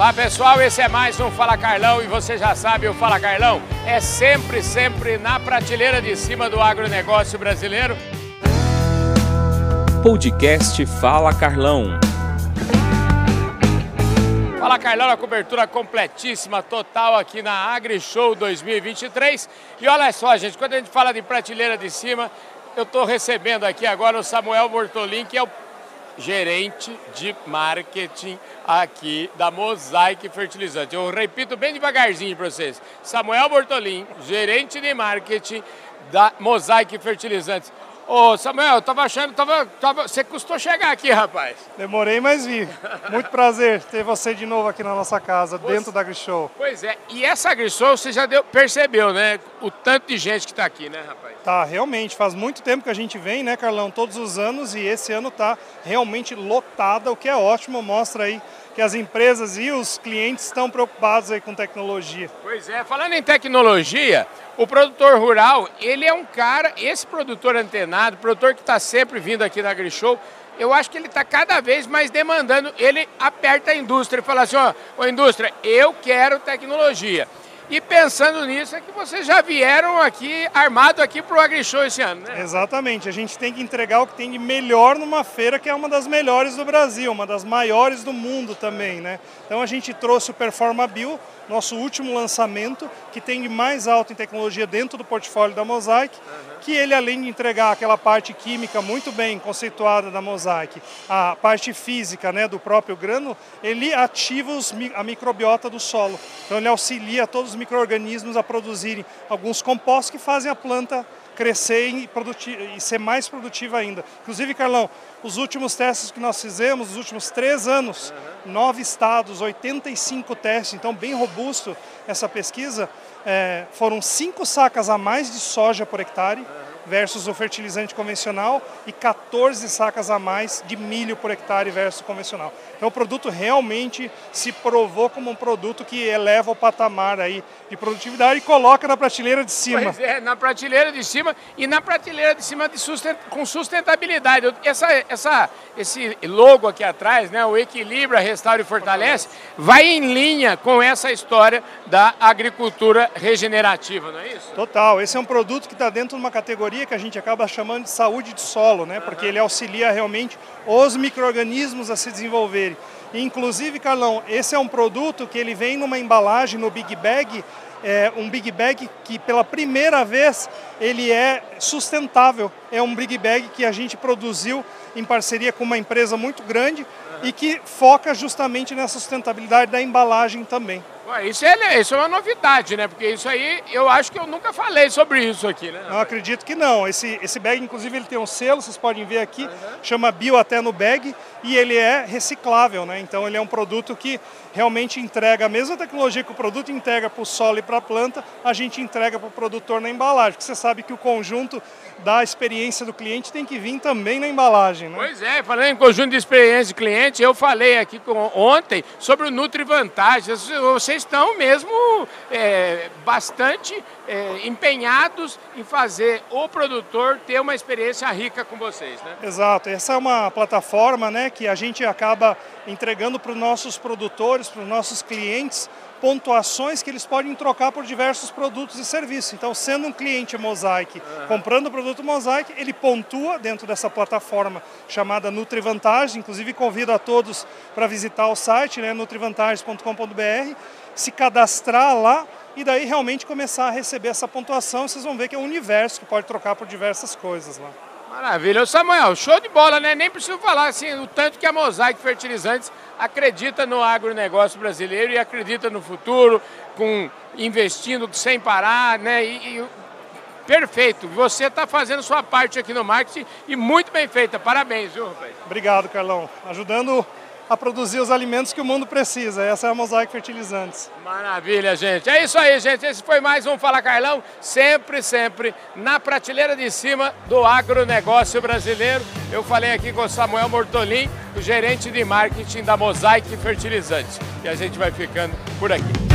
Olá pessoal, esse é mais um Fala Carlão e você já sabe, o Fala Carlão é sempre, sempre na prateleira de cima do agronegócio brasileiro. Podcast Fala Carlão. Fala Carlão, a cobertura completíssima, total aqui na AgriShow 2023. E olha só, gente, quando a gente fala de prateleira de cima, eu estou recebendo aqui agora o Samuel Bortolin, que é o gerente de marketing aqui da Mosaic Fertilizante. Eu repito bem devagarzinho para vocês. Samuel Bortolin, gerente de marketing da Mosaic Fertilizantes. Ô Samuel, eu tava achando, tava, tava, você custou chegar aqui, rapaz. Demorei, mas vi. Muito prazer ter você de novo aqui na nossa casa, você... dentro da AgriShow. Pois é, e essa AgriShow você já deu, percebeu, né? O tanto de gente que está aqui, né, rapaz? Tá, realmente. Faz muito tempo que a gente vem, né, Carlão? Todos os anos e esse ano tá realmente lotada, o que é ótimo, mostra aí que as empresas e os clientes estão preocupados aí com tecnologia. Pois é, falando em tecnologia, o produtor rural, ele é um cara, esse produtor antenado, produtor que está sempre vindo aqui na AgriShow, eu acho que ele está cada vez mais demandando, ele aperta a indústria e fala assim, ó, ô indústria, eu quero tecnologia. E pensando nisso é que vocês já vieram aqui armado aqui para o AgriShow esse ano, né? Exatamente. A gente tem que entregar o que tem de melhor numa feira que é uma das melhores do Brasil, uma das maiores do mundo também, né? Então a gente trouxe o Performa Bio, nosso último lançamento, que tem de mais alto em tecnologia dentro do portfólio da Mosaic, uhum. Que ele além de entregar aquela parte química muito bem conceituada da Mosaic, a parte física né, do próprio grano, ele ativa os, a microbiota do solo. Então ele auxilia todos os micro-organismos a produzirem alguns compostos que fazem a planta crescer e, e, ser mais produtiva ainda. Inclusive, Carlão, os últimos testes que nós fizemos, os últimos três anos, uhum. nove estados, 85 testes, então bem robusto essa pesquisa, é, foram cinco sacas a mais de soja por hectare. Uhum versus o fertilizante convencional e 14 sacas a mais de milho por hectare versus o convencional. Então o produto realmente se provou como um produto que eleva o patamar aí de produtividade e coloca na prateleira de cima. Pois é, na prateleira de cima e na prateleira de cima de sustent... com sustentabilidade. Essa, essa, esse logo aqui atrás, né, o Equilibra, Restaura e Fortalece, vai em linha com essa história da agricultura regenerativa, não é isso? Total, esse é um produto que está dentro de uma categoria que a gente acaba chamando de saúde de solo, né, porque ele auxilia realmente os micro-organismos a se desenvolverem. Inclusive, Carlão, esse é um produto que ele vem numa embalagem no Big Bag, é um Big Bag que pela primeira vez ele é sustentável. É um Big Bag que a gente produziu em parceria com uma empresa muito grande e que foca justamente nessa sustentabilidade da embalagem também. Isso é, isso é uma novidade, né? Porque isso aí, eu acho que eu nunca falei sobre isso aqui, né? Não acredito que não. Esse, esse bag, inclusive, ele tem um selo, vocês podem ver aqui, uhum. chama Bio até no bag, e ele é reciclável, né? Então ele é um produto que realmente entrega a mesma tecnologia que o produto entrega para o solo e para a planta, a gente entrega para o produtor na embalagem. Porque você sabe que o conjunto da experiência do cliente tem que vir também na embalagem, né? Pois é, falando em conjunto de experiência do cliente, eu falei aqui ontem sobre o Nutri Vantagens. Vocês estão mesmo é, bastante é, empenhados em fazer o produtor ter uma experiência rica com vocês, né? Exato. Essa é uma plataforma, né, que a gente acaba entregando para os nossos produtores, para os nossos clientes, pontuações que eles podem trocar por diversos produtos e serviços. Então, sendo um cliente Mosaic, uhum. comprando o produto Mosaic, ele pontua dentro dessa plataforma chamada NutriVantagem. Inclusive, convido a todos para visitar o site, né, nutrivantagens.com.br, se cadastrar lá e daí realmente começar a receber essa pontuação. Vocês vão ver que é um universo que pode trocar por diversas coisas lá. Maravilha. Ô Samuel, show de bola, né? Nem preciso falar assim, o tanto que a Mosaic Fertilizantes acredita no agronegócio brasileiro e acredita no futuro, com investindo sem parar, né? E, e perfeito. Você está fazendo sua parte aqui no marketing e muito bem feita. Parabéns, viu, rapaz? Obrigado, Carlão. Ajudando a produzir os alimentos que o mundo precisa. Essa é a Mosaic Fertilizantes. Maravilha, gente. É isso aí, gente. Esse foi mais um Fala Carlão, sempre, sempre na prateleira de cima do agronegócio brasileiro. Eu falei aqui com o Samuel Mortolin, o gerente de marketing da Mosaic Fertilizantes. E a gente vai ficando por aqui.